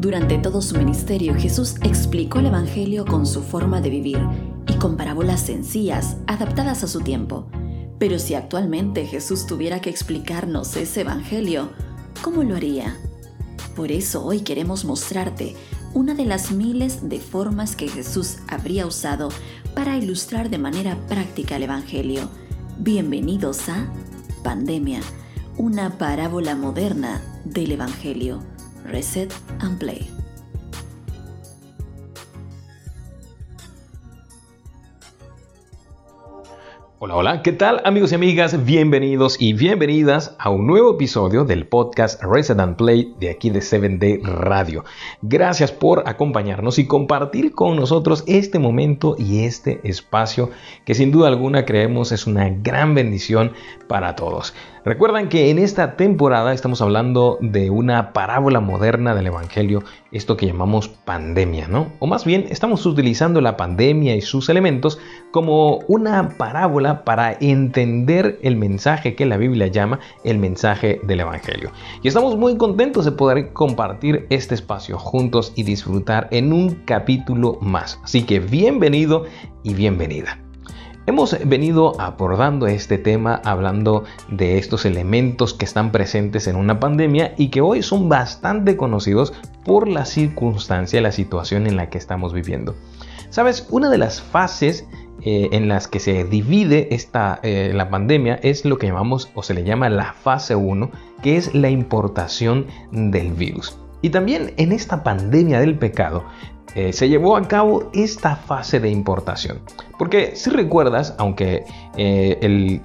Durante todo su ministerio, Jesús explicó el Evangelio con su forma de vivir y con parábolas sencillas, adaptadas a su tiempo. Pero si actualmente Jesús tuviera que explicarnos ese Evangelio, ¿cómo lo haría? Por eso hoy queremos mostrarte una de las miles de formas que Jesús habría usado para ilustrar de manera práctica el Evangelio. Bienvenidos a Pandemia, una parábola moderna del Evangelio. Reset and Play. Hola, hola, ¿qué tal amigos y amigas? Bienvenidos y bienvenidas a un nuevo episodio del podcast Reset and Play de aquí de 7D Radio. Gracias por acompañarnos y compartir con nosotros este momento y este espacio que sin duda alguna creemos es una gran bendición para todos. Recuerdan que en esta temporada estamos hablando de una parábola moderna del Evangelio, esto que llamamos pandemia, ¿no? O más bien, estamos utilizando la pandemia y sus elementos como una parábola para entender el mensaje que la Biblia llama el mensaje del Evangelio. Y estamos muy contentos de poder compartir este espacio juntos y disfrutar en un capítulo más. Así que bienvenido y bienvenida. Hemos venido abordando este tema hablando de estos elementos que están presentes en una pandemia y que hoy son bastante conocidos por la circunstancia, la situación en la que estamos viviendo. Sabes, una de las fases eh, en las que se divide esta, eh, la pandemia es lo que llamamos o se le llama la fase 1, que es la importación del virus. Y también en esta pandemia del pecado eh, se llevó a cabo esta fase de importación. Porque si recuerdas, aunque eh, el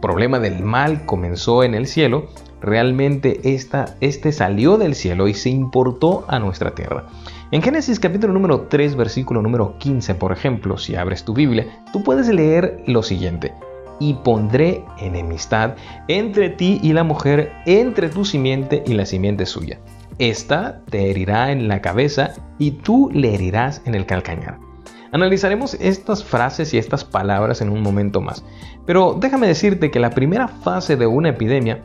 problema del mal comenzó en el cielo, realmente este salió del cielo y se importó a nuestra tierra. En Génesis capítulo número 3, versículo número 15, por ejemplo, si abres tu Biblia, tú puedes leer lo siguiente. Y pondré enemistad entre ti y la mujer, entre tu simiente y la simiente suya esta te herirá en la cabeza y tú le herirás en el calcañar. Analizaremos estas frases y estas palabras en un momento más, pero déjame decirte que la primera fase de una epidemia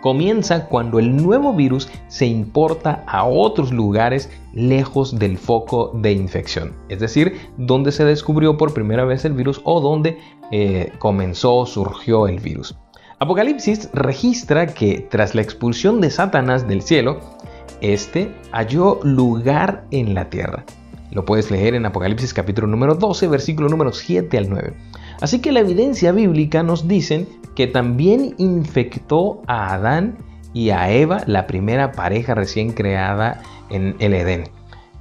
comienza cuando el nuevo virus se importa a otros lugares lejos del foco de infección, es decir, donde se descubrió por primera vez el virus o donde eh, comenzó, surgió el virus. Apocalipsis registra que tras la expulsión de Satanás del cielo, este halló lugar en la tierra. Lo puedes leer en Apocalipsis capítulo número 12, versículo número 7 al 9. Así que la evidencia bíblica nos dice que también infectó a Adán y a Eva, la primera pareja recién creada en el Edén.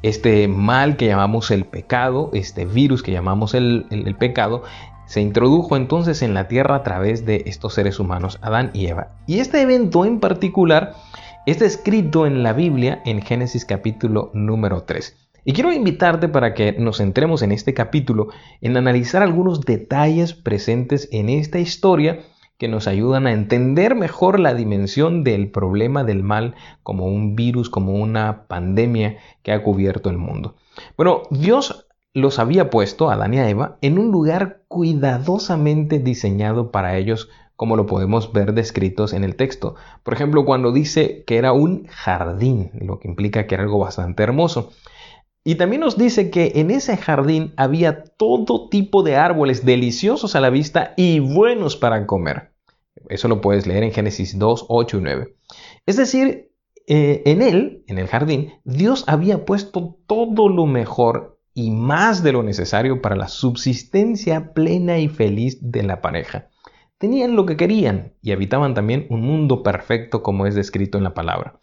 Este mal que llamamos el pecado, este virus que llamamos el, el pecado, se introdujo entonces en la tierra a través de estos seres humanos, Adán y Eva. Y este evento en particular Está escrito en la Biblia en Génesis capítulo número 3. Y quiero invitarte para que nos centremos en este capítulo en analizar algunos detalles presentes en esta historia que nos ayudan a entender mejor la dimensión del problema del mal como un virus, como una pandemia que ha cubierto el mundo. Bueno, Dios los había puesto, Adán y a Eva, en un lugar cuidadosamente diseñado para ellos como lo podemos ver descritos en el texto. Por ejemplo, cuando dice que era un jardín, lo que implica que era algo bastante hermoso. Y también nos dice que en ese jardín había todo tipo de árboles deliciosos a la vista y buenos para comer. Eso lo puedes leer en Génesis 2, 8 y 9. Es decir, eh, en él, en el jardín, Dios había puesto todo lo mejor y más de lo necesario para la subsistencia plena y feliz de la pareja tenían lo que querían y habitaban también un mundo perfecto como es descrito en la palabra.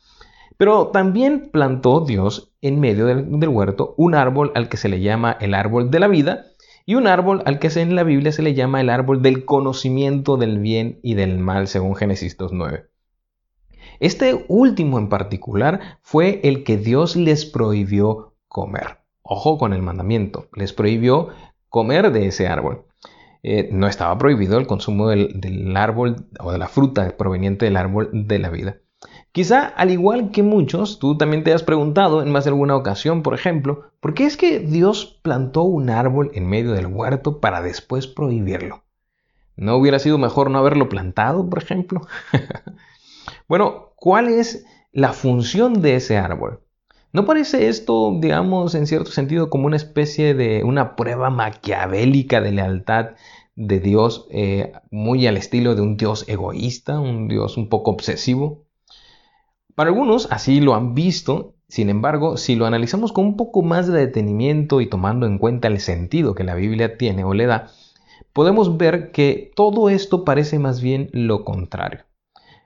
Pero también plantó Dios en medio del, huerto un árbol al que se le llama el árbol de la vida y un árbol al que en la Biblia se le llama el árbol del conocimiento del bien y del mal según Génesis 2.9. Este último en particular fue el que Dios les prohibió comer. Ojo con el mandamiento, les prohibió comer de ese árbol. Eh, no estaba prohibido el consumo del, árbol o de la fruta proveniente del árbol de la vida. Quizá, al igual que muchos, tú también te has preguntado en más de alguna ocasión, por ejemplo, ¿por qué es que Dios plantó un árbol en medio del huerto para después prohibirlo? ¿No hubiera sido mejor no haberlo plantado, por ejemplo? bueno, ¿cuál es la función de ese árbol? ¿No parece esto, digamos, en cierto sentido como una especie de una prueba maquiavélica de lealtad de Dios, eh, muy al estilo de un Dios egoísta, un Dios un poco obsesivo? Para algunos así lo han visto, sin embargo, si lo analizamos con un poco más de detenimiento y tomando en cuenta el sentido que la Biblia tiene o le da, podemos ver que todo esto parece más bien lo contrario.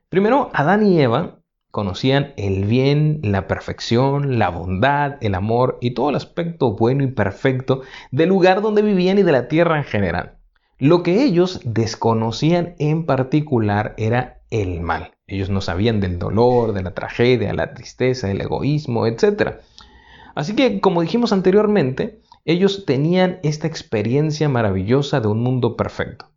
Primero, Adán y Eva conocían el bien, la perfección, la bondad, el amor y todo el aspecto bueno y perfecto del lugar donde vivían y de la tierra en general. Lo que ellos desconocían en particular era el mal. Ellos no sabían del dolor, de la tragedia, la tristeza, el egoísmo, etc. Así que, como dijimos anteriormente, ellos tenían esta experiencia maravillosa de un mundo perfecto.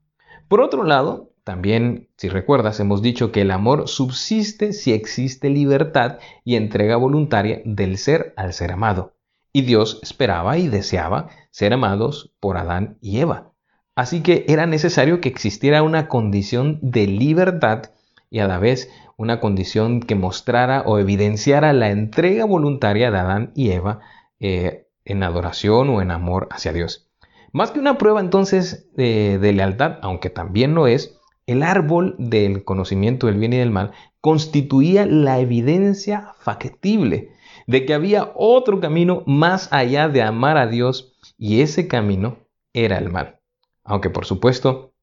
Por otro lado, también, si recuerdas, hemos dicho que el amor subsiste si existe libertad y entrega voluntaria del ser al ser amado. Y Dios esperaba y deseaba ser amados por Adán y Eva. Así que era necesario que existiera una condición de libertad y a la vez una condición que mostrara o evidenciara la entrega voluntaria de Adán y Eva eh, en adoración o en amor hacia Dios. Más que una prueba entonces de, lealtad, aunque también lo es, el árbol del conocimiento del bien y del mal constituía la evidencia factible de que había otro camino más allá de amar a Dios y ese camino era el mal. Aunque por supuesto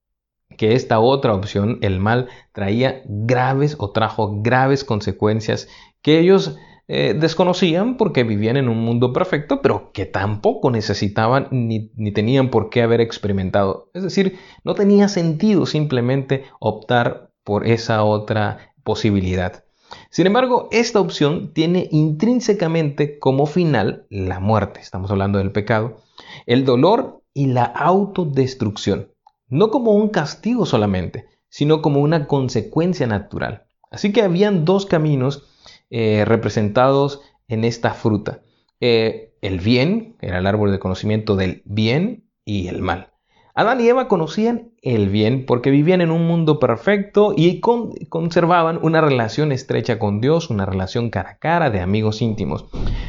que esta otra opción, el mal, traía graves o trajo graves consecuencias que ellos eh, desconocían porque vivían en un mundo perfecto, pero que tampoco necesitaban ni, ni tenían por qué haber experimentado. Es decir, no tenía sentido simplemente optar por esa otra posibilidad. Sin embargo, esta opción tiene intrínsecamente como final la muerte, estamos hablando del pecado, el dolor y la autodestrucción, no como un castigo solamente, sino como una consecuencia natural. Así que habían dos caminos eh, representados en esta fruta. Eh, el bien, era el árbol de conocimiento del bien y el mal. Adán y Eva conocían el bien porque vivían en un mundo perfecto y conservaban una relación estrecha con Dios, una relación cara a cara de amigos íntimos.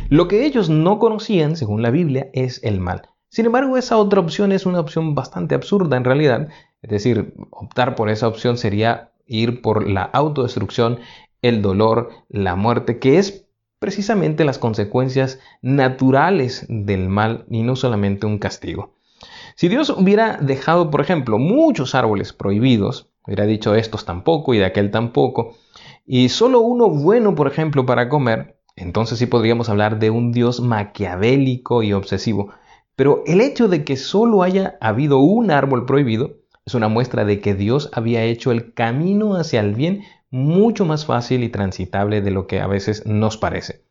Lo que ellos no conocían, según la Biblia, es el mal. Sin embargo, esa otra opción es una opción bastante absurda en realidad. Es decir, optar por esa opción sería ir por la autodestrucción el dolor, la muerte, que es precisamente las consecuencias naturales del mal y no solamente un castigo. Si Dios hubiera dejado, por ejemplo, muchos árboles prohibidos, hubiera dicho estos tampoco y de aquel tampoco, y solo uno bueno, por ejemplo, para comer, entonces sí podríamos hablar de un Dios maquiavélico y obsesivo. Pero el hecho de que solo haya habido un árbol prohibido es una muestra de que Dios había hecho el camino hacia el bien mucho más fácil y transitable de lo que a veces nos parece.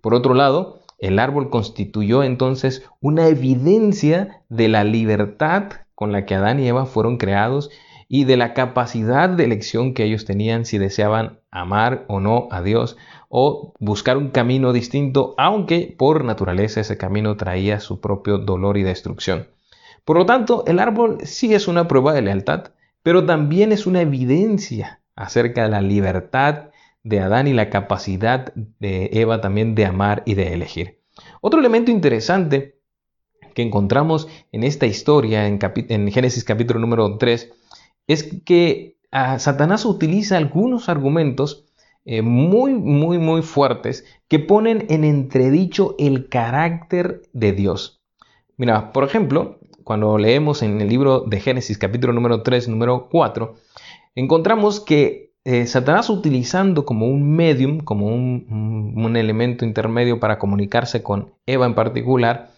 Por otro lado, el árbol constituyó entonces una evidencia de la libertad con la que Adán y Eva fueron creados y de la capacidad de elección que ellos tenían si deseaban amar o no a Dios o buscar un camino distinto, aunque por naturaleza ese camino traía su propio dolor y destrucción. Por lo tanto, el árbol sí es una prueba de lealtad, pero también es una evidencia acerca de la libertad de Adán y la capacidad de Eva también de amar y de elegir. Otro elemento interesante que encontramos en esta historia, en, Génesis capítulo número 3, es que ah, Satanás utiliza algunos argumentos eh, muy, muy, muy fuertes que ponen en entredicho el carácter de Dios. Mira, por ejemplo, cuando leemos en el libro de Génesis capítulo número 3, número 4, encontramos que eh, Satanás utilizando como un medium, como un, elemento intermedio para comunicarse con Eva en particular,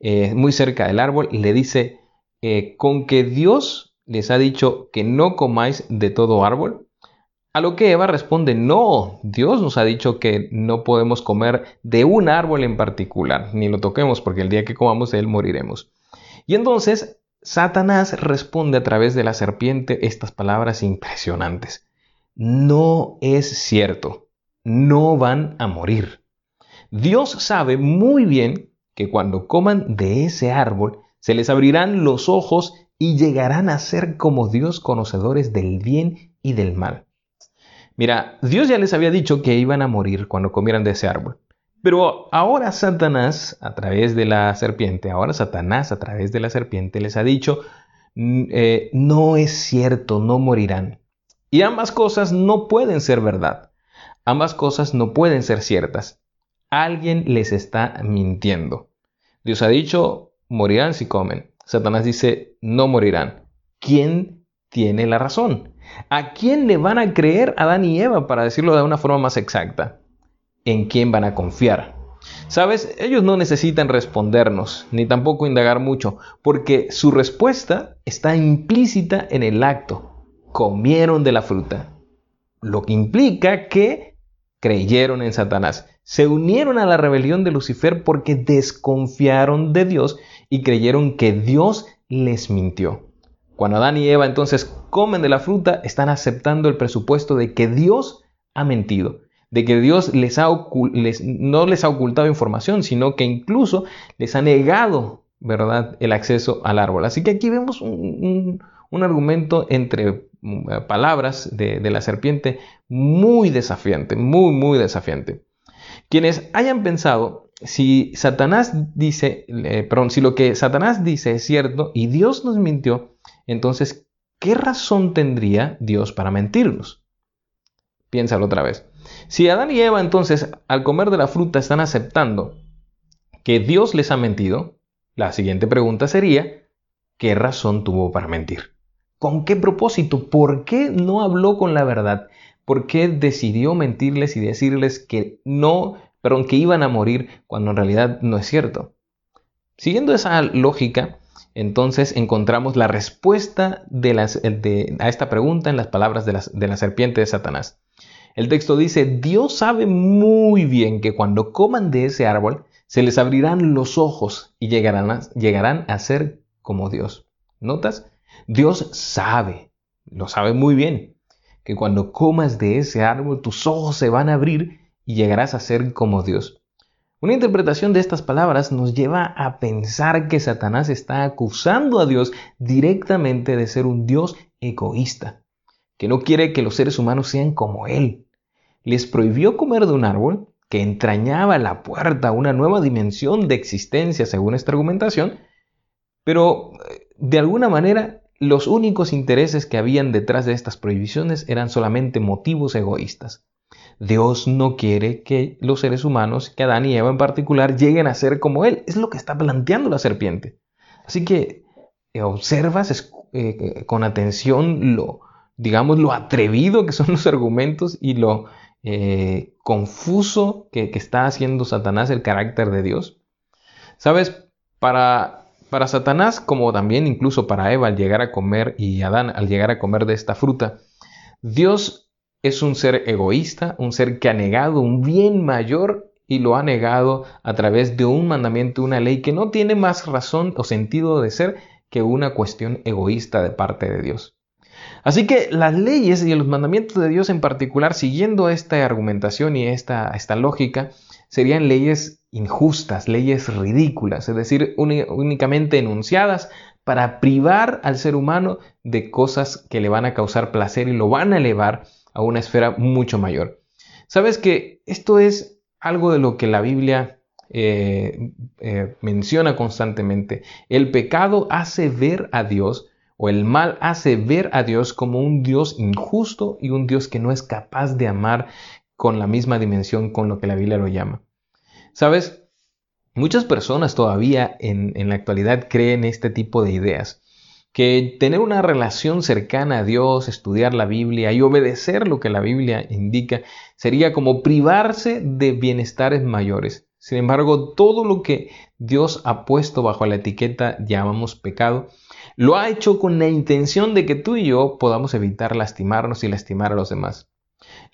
eh, muy cerca del árbol, le dice, eh, con que Dios les ha dicho que no comáis de todo árbol. A lo que Eva responde, no, Dios nos ha dicho que no podemos comer de un árbol en particular, ni lo toquemos porque el día que comamos de él moriremos. Y entonces Satanás responde a través de la serpiente estas palabras impresionantes. No es cierto, no van a morir. Dios sabe muy bien que cuando coman de ese árbol, se les abrirán los ojos y llegarán a ser como Dios conocedores del bien y del mal. Mira, Dios ya les había dicho que iban a morir cuando comieran de ese árbol, Pero ahora Satanás, a través de la serpiente, ahora Satanás a través de la serpiente les ha dicho, eh, no es cierto, no morirán. Y ambas cosas no pueden ser verdad. Ambas cosas no pueden ser ciertas. Alguien les está mintiendo. Dios ha dicho, morirán si comen. Satanás dice, no morirán. ¿Quién tiene la razón? ¿A quién le van a creer Adán y Eva, para decirlo de una forma más exacta? En quién van a confiar. Sabes, ellos no necesitan respondernos, ni tampoco indagar mucho, porque su respuesta está implícita en el acto. Comieron de la fruta, lo que implica que creyeron en Satanás. Se unieron a la rebelión de Lucifer porque desconfiaron de Dios y creyeron que Dios les mintió. Cuando Adán y Eva entonces comen de la fruta, están aceptando el presupuesto de que Dios ha mentido de que Dios les ha no les ha ocultado información, sino que incluso les ha negado, ¿verdad?, el acceso al árbol. Así que aquí vemos un, argumento entre mm, palabras de, la serpiente muy desafiante, muy, muy desafiante. Quienes hayan pensado, si Satanás dice, perdón, si lo que Satanás dice es cierto y Dios nos mintió, entonces, ¿qué razón tendría Dios para mentirnos? Piénsalo otra vez. Si Adán y Eva entonces al comer de la fruta están aceptando que Dios les ha mentido, la siguiente pregunta sería, ¿qué razón tuvo para mentir? ¿Con qué propósito? ¿Por qué no habló con la verdad? ¿Por qué decidió mentirles y decirles que no, perdón, que iban a morir cuando en realidad no es cierto? Siguiendo esa lógica, entonces encontramos la respuesta de a esta pregunta en las palabras de la serpiente de Satanás. El texto dice, Dios sabe muy bien que cuando coman de ese árbol, se les abrirán los ojos y llegarán a, llegarán a ser como Dios. ¿Notas? Dios sabe, lo sabe muy bien, que cuando comas de ese árbol, tus ojos se van a abrir y llegarás a ser como Dios. Una interpretación de estas palabras nos lleva a pensar que Satanás está acusando a Dios directamente de ser un Dios egoísta que no quiere que los seres humanos sean como Él. Les prohibió comer de un árbol que entrañaba la puerta a una nueva dimensión de existencia, según esta argumentación, pero eh, de alguna manera los únicos intereses que habían detrás de estas prohibiciones eran solamente motivos egoístas. Dios no quiere que los seres humanos, que Adán y Eva en particular, lleguen a ser como Él. Es lo que está planteando la serpiente. Así que eh, observas eh, con atención lo, digamos, lo atrevido que son los argumentos y lo eh, confuso que, está haciendo Satanás el carácter de Dios. Sabes, para, para Satanás, como también incluso para Eva al llegar a comer y Adán al llegar a comer de esta fruta, Dios es un ser egoísta, un ser que ha negado un bien mayor y lo ha negado a través de un mandamiento, una ley que no tiene más razón o sentido de ser que una cuestión egoísta de parte de Dios. Así que las leyes y los mandamientos de Dios en particular, siguiendo esta argumentación y esta, esta lógica, serían leyes injustas, leyes ridículas, es decir, únicamente enunciadas para privar al ser humano de cosas que le van a causar placer y lo van a elevar a una esfera mucho mayor. Sabes que esto es algo de lo que la Biblia eh, eh, menciona constantemente. El pecado hace ver a Dios o el mal hace ver a Dios como un Dios injusto y un Dios que no es capaz de amar con la misma dimensión con lo que la Biblia lo llama. ¿Sabes? Muchas personas todavía en, en la actualidad creen este tipo de ideas, que tener una relación cercana a Dios, estudiar la Biblia y obedecer lo que la Biblia indica sería como privarse de bienestares mayores. Sin embargo, todo lo que Dios ha puesto bajo la etiqueta llamamos pecado lo ha hecho con la intención de que tú y yo podamos evitar lastimarnos y lastimar a los demás.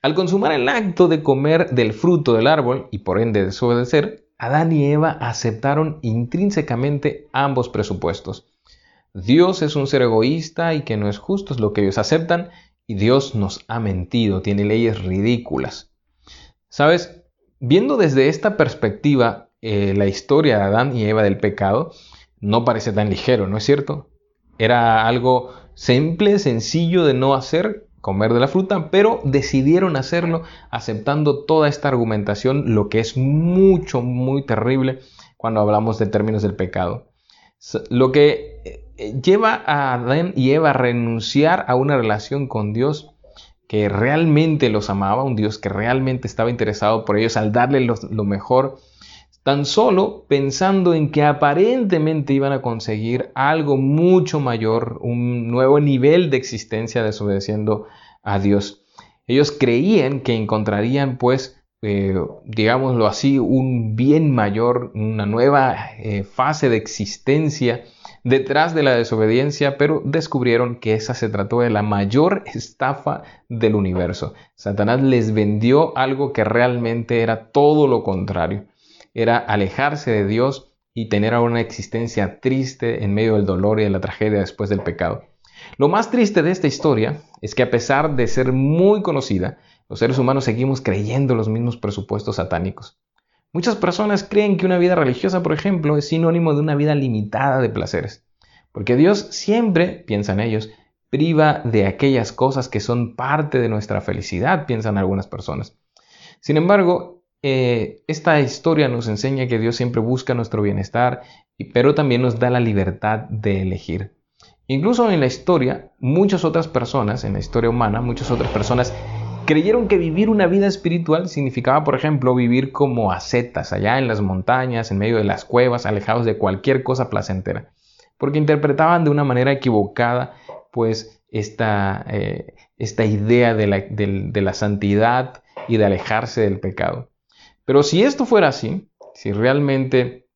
Al consumar el acto de comer del fruto del árbol y por ende desobedecer, Adán y Eva aceptaron intrínsecamente ambos presupuestos. Dios es un ser egoísta y que no es justo, es lo que ellos aceptan, y Dios nos ha mentido, tiene leyes ridículas. ¿Sabes? Viendo desde esta perspectiva eh, la historia de Adán y Eva del pecado, no parece tan ligero, ¿no es cierto? Era algo simple, sencillo de no hacer comer de la fruta, pero decidieron hacerlo aceptando toda esta argumentación, lo que es mucho, muy terrible cuando hablamos de términos del pecado. Lo que eh, lleva a Adán y Eva a renunciar a una relación con Dios que realmente los amaba, un Dios que realmente estaba interesado por ellos al darle lo, lo mejor, tan solo pensando en que aparentemente iban a conseguir algo mucho mayor, un nuevo nivel de existencia desobedeciendo a Dios. Ellos creían que encontrarían pues, eh, digámoslo así, un bien mayor, una nueva eh, fase de existencia detrás de la desobediencia, pero descubrieron que esa se trató de la mayor estafa del universo. Satanás les vendió algo que realmente era todo lo contrario. Era alejarse de Dios y tener una existencia triste en medio del dolor y de la tragedia después del pecado. Lo más triste de esta historia es que a pesar de ser muy conocida, los seres humanos seguimos creyendo los mismos presupuestos satánicos. Muchas personas creen que una vida religiosa, por ejemplo, es sinónimo de una vida limitada de placeres, porque Dios siempre, piensan ellos, priva de aquellas cosas que son parte de nuestra felicidad, piensan algunas personas. Sin embargo, eh, esta historia nos enseña que Dios siempre busca nuestro bienestar, pero también nos da la libertad de elegir. Incluso en la historia, muchas otras personas, en la historia humana, muchas otras personas creyeron que vivir una vida espiritual significaba, por ejemplo, vivir como ascetas, allá en las montañas, en medio de las cuevas, alejados de cualquier cosa placentera, porque interpretaban de una manera equivocada, pues, esta, eh, esta idea de la, de la santidad y de alejarse del pecado. Pero si esto fuera así, si realmente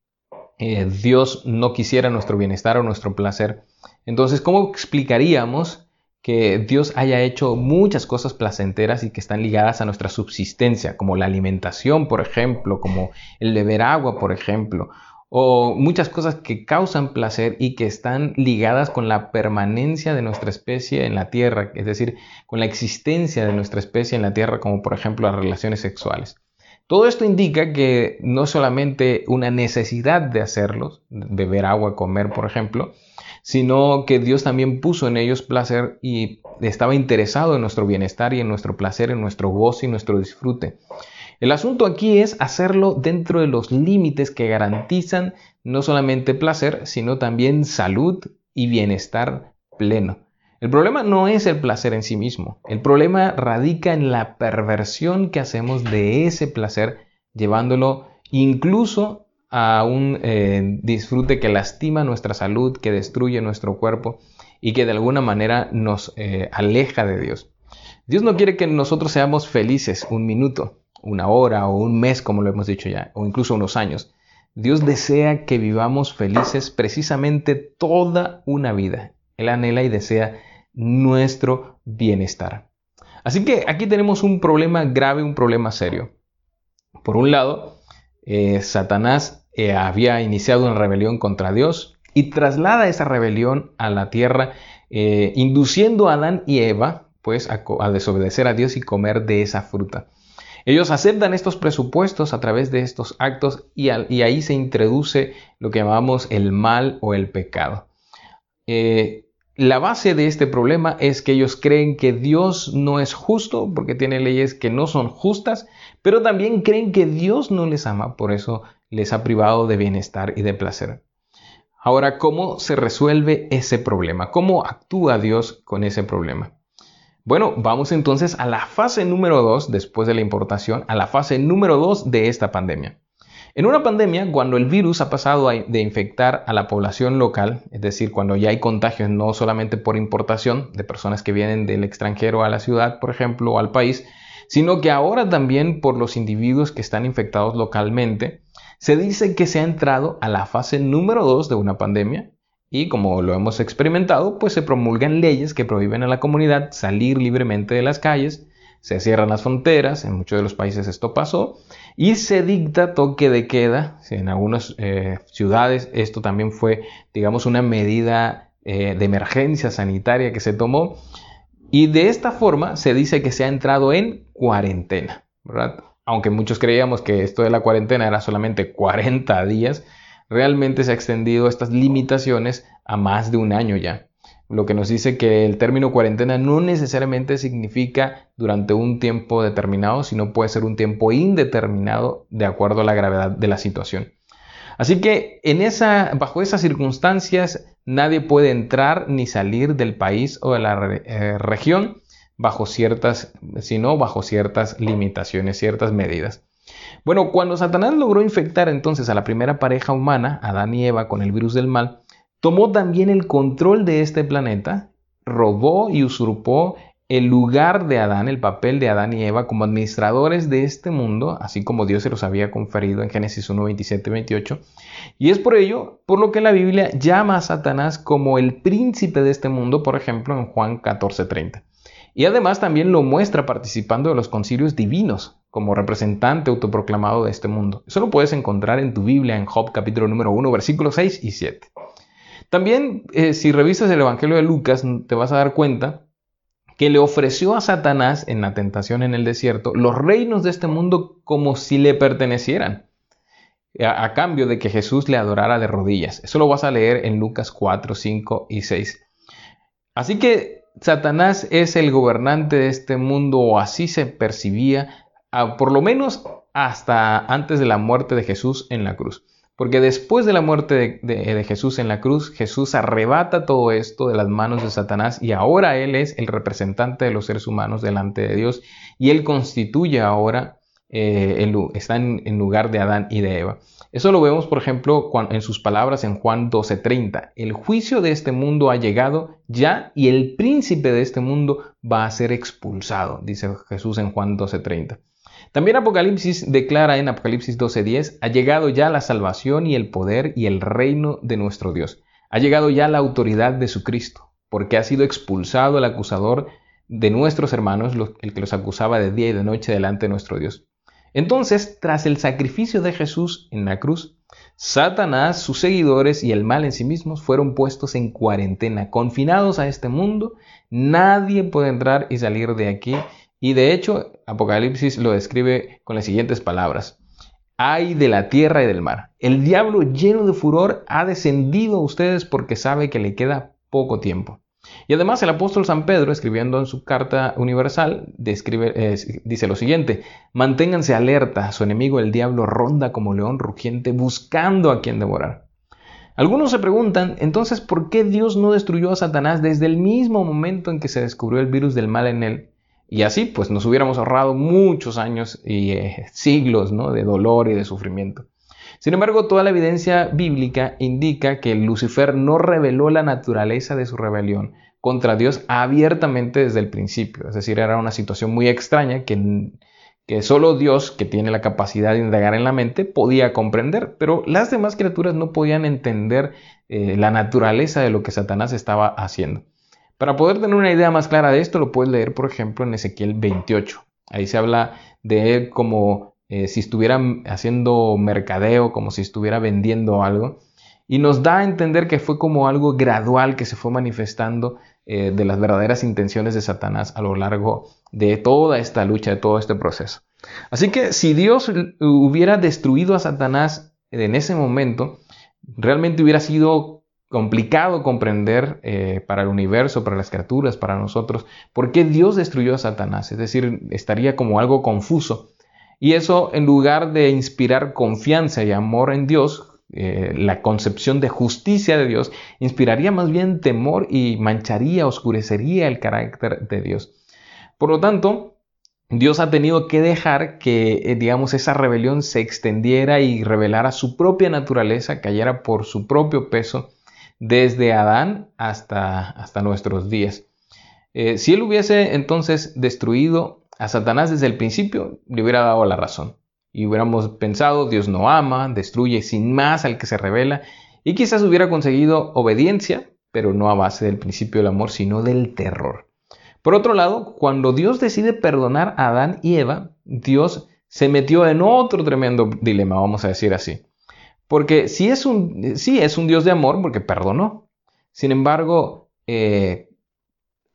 eh, Dios no quisiera nuestro bienestar o nuestro placer, entonces, ¿cómo explicaríamos que Dios haya hecho muchas cosas placenteras y que están ligadas a nuestra subsistencia, como la alimentación, por ejemplo, como el beber agua, por ejemplo, o muchas cosas que causan placer y que están ligadas con la permanencia de nuestra especie en la Tierra, es decir, con la existencia de nuestra especie en la Tierra, como por ejemplo las relaciones sexuales. Todo esto indica que no solamente una necesidad de hacerlos, beber agua, comer, por ejemplo, sino que Dios también puso en ellos placer y estaba interesado en nuestro bienestar y en nuestro placer, en nuestro gozo y nuestro disfrute. El asunto aquí es hacerlo dentro de los límites que garantizan no solamente placer, sino también salud y bienestar pleno. El problema no es el placer en sí mismo, el problema radica en la perversión que hacemos de ese placer, llevándolo incluso a un eh, disfrute que lastima nuestra salud, que destruye nuestro cuerpo y que de alguna manera nos eh, aleja de Dios. Dios no quiere que nosotros seamos felices un minuto, una hora o un mes, como lo hemos dicho ya, o incluso unos años. Dios desea que vivamos felices precisamente toda una vida. Él anhela y desea nuestro bienestar. Así que aquí tenemos un problema grave, un problema serio. Por un lado, eh, Satanás eh, había iniciado una rebelión contra Dios y traslada esa rebelión a la tierra, eh, induciendo a Adán y Eva pues a, desobedecer a Dios y comer de esa fruta. Ellos aceptan estos presupuestos a través de estos actos y, ahí se introduce lo que llamamos el mal o el pecado. La base de este problema es que ellos creen que Dios no es justo porque tiene leyes que no son justas, pero también creen que Dios no les ama, por eso les ha privado de bienestar y de placer. Ahora, ¿cómo se resuelve ese problema? ¿Cómo actúa Dios con ese problema? Bueno, vamos entonces a la fase número 2, después de la importación, a la fase número 2 de esta pandemia. En una pandemia, cuando el virus ha pasado de infectar a la población local, es decir, cuando ya hay contagios no solamente por importación de personas que vienen del extranjero a la ciudad, por ejemplo, o al país, sino que ahora también por los individuos que están infectados localmente, se dice que se ha entrado a la fase número 2 de una pandemia y como lo hemos experimentado, pues se promulgan leyes que prohíben a la comunidad salir libremente de las calles, se cierran las fronteras, en muchos de los países esto pasó, y se dicta toque de queda, en algunas eh, ciudades esto también fue, digamos, una medida eh, de emergencia sanitaria que se tomó, y de esta forma se dice que se ha entrado en cuarentena, ¿verdad? aunque muchos creíamos que esto de la cuarentena era solamente 40 días, realmente se ha extendido estas limitaciones a más de un año ya. Lo que nos dice que el término cuarentena no necesariamente significa durante un tiempo determinado, sino puede ser un tiempo indeterminado de acuerdo a la gravedad de la situación. Así que en esa, bajo esas circunstancias nadie puede entrar ni salir del país o de la eh, región bajo ciertas, sino bajo ciertas limitaciones, ciertas medidas. Bueno, cuando Satanás logró infectar entonces a la primera pareja humana, Adán y Eva, con el virus del mal, tomó también el control de este planeta, robó y usurpó el lugar de Adán, el papel de Adán y Eva como administradores de este mundo, así como Dios se los había conferido en Génesis 1, 27 y 28. Y es por ello por lo que la Biblia llama a Satanás como el príncipe de este mundo, por ejemplo, en Juan 14, 30. Y además también lo muestra participando de los concilios divinos, como representante autoproclamado de este mundo. Eso lo puedes encontrar en tu Biblia en Job capítulo número 1, versículos 6 y 7. También, eh, si revisas el Evangelio de Lucas, te vas a dar cuenta que le ofreció a Satanás en la tentación en el desierto los reinos de este mundo como si le pertenecieran, a, a, cambio de que Jesús le adorara de rodillas. Eso lo vas a leer en Lucas 4, 5 y 6. Así que Satanás es el gobernante de este mundo, o así se percibía, por lo menos hasta antes de la muerte de Jesús en la cruz. Porque después de la muerte de, Jesús en la cruz, Jesús arrebata todo esto de las manos de Satanás y ahora Él es el representante de los seres humanos delante de Dios y Él constituye ahora, eh, está en, lugar de Adán y de Eva. Eso lo vemos, por ejemplo, en sus palabras en Juan 12:30. El juicio de este mundo ha llegado ya y el príncipe de este mundo va a ser expulsado, dice Jesús en Juan 12:30. También Apocalipsis declara en Apocalipsis 12:10, ha llegado ya la salvación y el poder y el reino de nuestro Dios. Ha llegado ya la autoridad de su Cristo, porque ha sido expulsado el acusador de nuestros hermanos, el que los acusaba de día y de noche delante de nuestro Dios. Entonces, tras el sacrificio de Jesús en la cruz, Satanás, sus seguidores y el mal en sí mismos fueron puestos en cuarentena, confinados a este mundo. Nadie puede entrar y salir de aquí y de hecho, Apocalipsis lo describe con las siguientes palabras. Hay de la tierra y del mar. El diablo lleno de furor ha descendido a ustedes porque sabe que le queda poco tiempo. Y además el apóstol San Pedro, escribiendo en su carta universal, dice lo siguiente, manténganse alerta, su enemigo el diablo ronda como león rugiente buscando a quien devorar. Algunos se preguntan, entonces, ¿por qué Dios no destruyó a Satanás desde el mismo momento en que se descubrió el virus del mal en él? Y así pues nos hubiéramos ahorrado muchos años y eh, siglos ¿no? de dolor y de sufrimiento. Sin embargo, toda la evidencia bíblica indica que Lucifer no reveló la naturaleza de su rebelión contra Dios abiertamente desde el principio. Es decir, era una situación muy extraña que, solo Dios, que tiene la capacidad de indagar en la mente, podía comprender. Pero las demás criaturas no podían entender eh, la naturaleza de lo que Satanás estaba haciendo. Para poder tener una idea más clara de esto, lo puedes leer, por ejemplo, en Ezequiel 28. Ahí se habla de él como eh, si estuviera haciendo mercadeo, como si estuviera vendiendo algo. Y nos da a entender que fue como algo gradual que se fue manifestando eh, de las verdaderas intenciones de Satanás a lo largo de toda esta lucha, de todo este proceso. Así que si Dios hubiera destruido a Satanás en ese momento, realmente hubiera sido complicado comprender eh, para el universo, para las criaturas, para nosotros, por qué Dios destruyó a Satanás. Es decir, estaría como algo confuso. Y eso, en lugar de inspirar confianza y amor en Dios, eh, la concepción de justicia de Dios, inspiraría más bien temor y mancharía, oscurecería el carácter de Dios. Por lo tanto, Dios ha tenido que dejar que, eh, digamos, esa rebelión se extendiera y revelara su propia naturaleza, cayera por su propio peso desde Adán hasta, hasta nuestros días. Eh, si él hubiese entonces destruido a Satanás desde el principio, le hubiera dado la razón. Y hubiéramos pensado, Dios no ama, destruye sin más al que se revela, y quizás hubiera conseguido obediencia, pero no a base del principio del amor, sino del terror. Por otro lado, cuando Dios decide perdonar a Adán y Eva, Dios se metió en otro tremendo dilema, vamos a decir así. Porque sí es un, es un Dios de amor porque perdonó. Sin embargo, eh,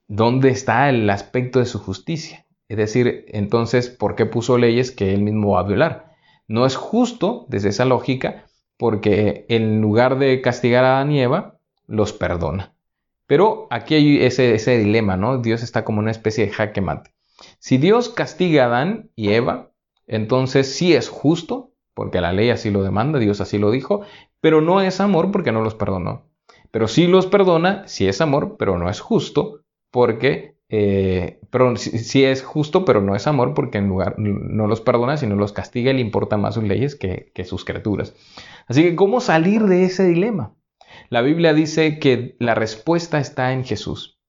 ¿dónde está el aspecto de su justicia? Es decir, entonces, ¿por qué puso leyes que él mismo va a violar? No es justo desde esa lógica porque en lugar de castigar a Adán y Eva, los perdona. Pero aquí hay ese, ese dilema, ¿no? Dios está como una especie de jaque mate. Si Dios castiga a Adán y Eva, entonces sí es justo, porque la ley así lo demanda, Dios así lo dijo, pero no es amor porque no los perdonó. Pero sí los perdona, sí es amor, pero no es justo, porque eh, sí, es justo, pero no es amor, porque en lugar no los perdona, sino los castiga y le importa más sus leyes que, que sus criaturas. Así que, ¿cómo salir de ese dilema? La Biblia dice que la respuesta está en Jesús.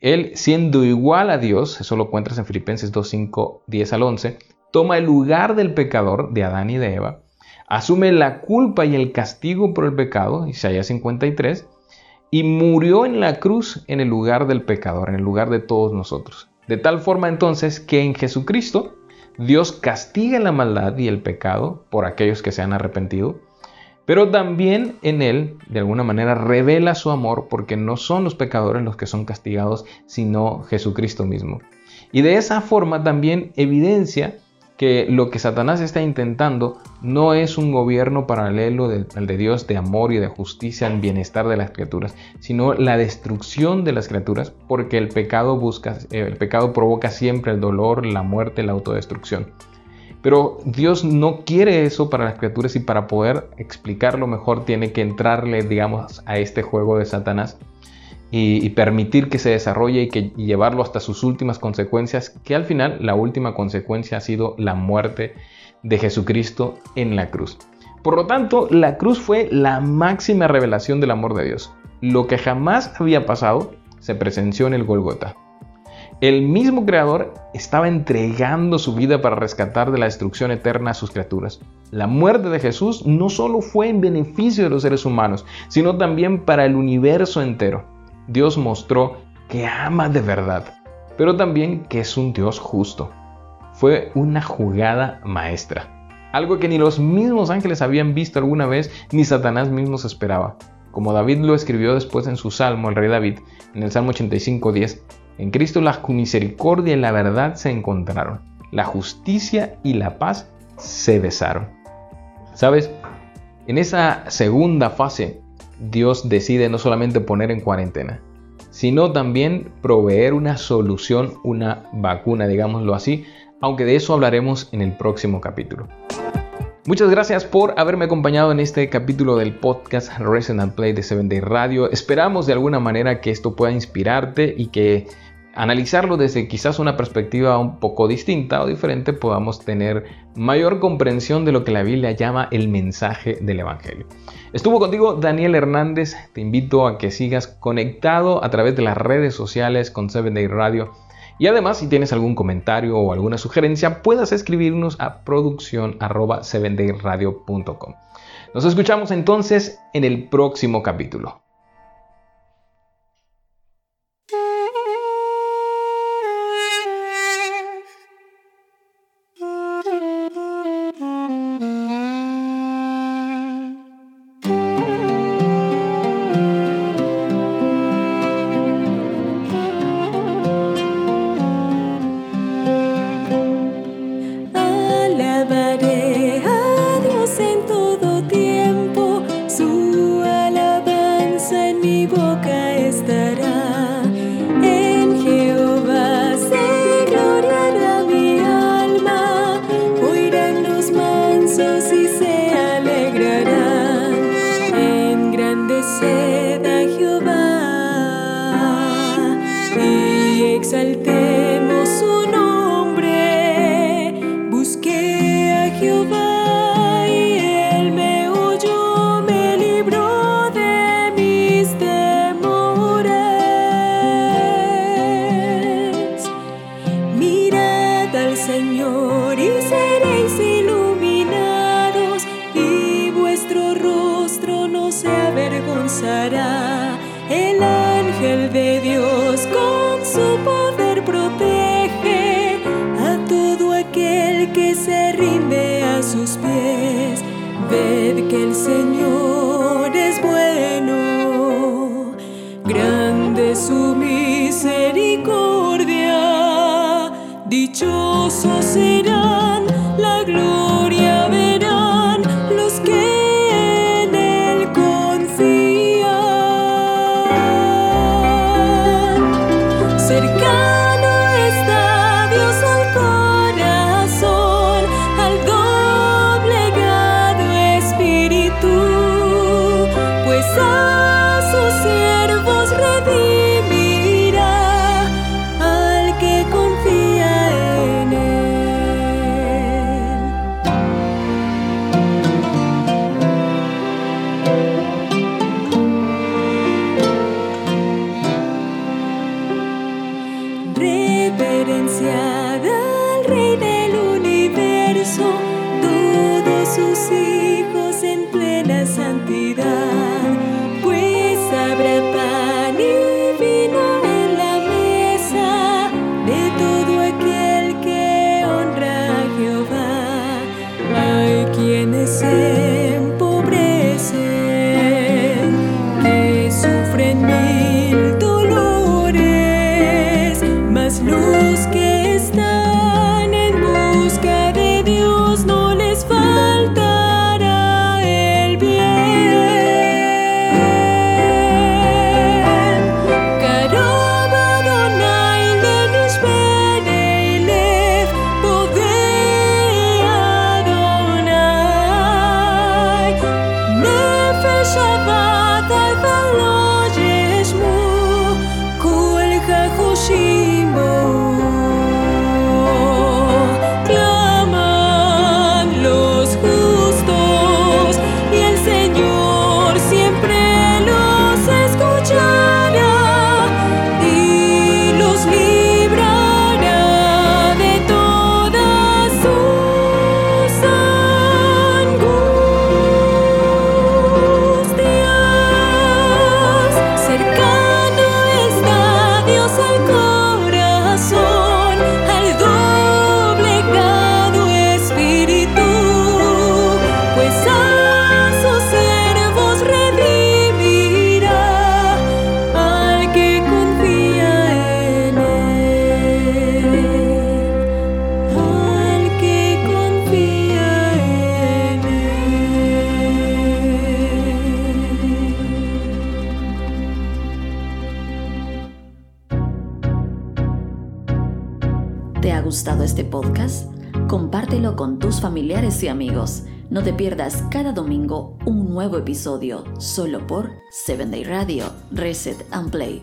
Él, siendo igual a Dios, eso lo encuentras en Filipenses 2, 5, 10 al 11, toma el lugar del pecador, de Adán y de Eva, asume la culpa y el castigo por el pecado, Isaías 53, y murió en la cruz en el lugar del pecador, en el lugar de todos nosotros. De tal forma entonces que en Jesucristo Dios castiga la maldad y el pecado por aquellos que se han arrepentido pero también en Él, de alguna manera, revela su amor porque no son los pecadores los que son castigados, sino Jesucristo mismo. Y de esa forma también evidencia que lo que Satanás está intentando no es un gobierno paralelo al de Dios de amor y de justicia en bienestar de las criaturas, sino la destrucción de las criaturas, porque el pecado busca, el pecado provoca siempre el dolor, la muerte, la autodestrucción. Pero Dios no quiere eso para las criaturas y para poder explicarlo mejor tiene que entrarle, digamos, a este juego de Satanás y, permitir que se desarrolle y, que, llevarlo hasta sus últimas consecuencias, que al final la última consecuencia ha sido la muerte de Jesucristo en la cruz. Por lo tanto, la cruz fue la máxima revelación del amor de Dios. Lo que jamás había pasado se presenció en el Golgota. El mismo Creador estaba entregando su vida para rescatar de la destrucción eterna a sus criaturas. La muerte de Jesús no solo fue en beneficio de los seres humanos, sino también para el universo entero. Dios mostró que ama de verdad, pero también que es un Dios justo. Fue una jugada maestra, algo que ni los mismos ángeles habían visto alguna vez, ni Satanás mismo se esperaba. Como David lo escribió después en su salmo, el rey David, en el Salmo 85.10, en Cristo la misericordia y la verdad se encontraron. La justicia y la paz se besaron. ¿Sabes? En esa segunda fase, Dios decide no solamente poner en cuarentena, sino también proveer una solución, una vacuna, digámoslo así, aunque de eso hablaremos en el próximo capítulo. Muchas gracias por haberme acompañado en este capítulo del podcast and Play de 7 Day Radio. Esperamos de alguna manera que esto pueda inspirarte y que analizarlo desde quizás una perspectiva un poco distinta o diferente, podamos tener mayor comprensión de lo que la Biblia llama el mensaje del Evangelio. Estuvo contigo Daniel Hernández, te invito a que sigas conectado a través de las redes sociales con 7 Day Radio. Y además, si tienes algún comentario o alguna sugerencia, puedas escribirnos a producción 7dayradiocom Nos escuchamos entonces en el próximo capítulo. 成長させりゃ No te pierdas cada domingo un nuevo episodio solo por 7 Day Radio, Reset and Play.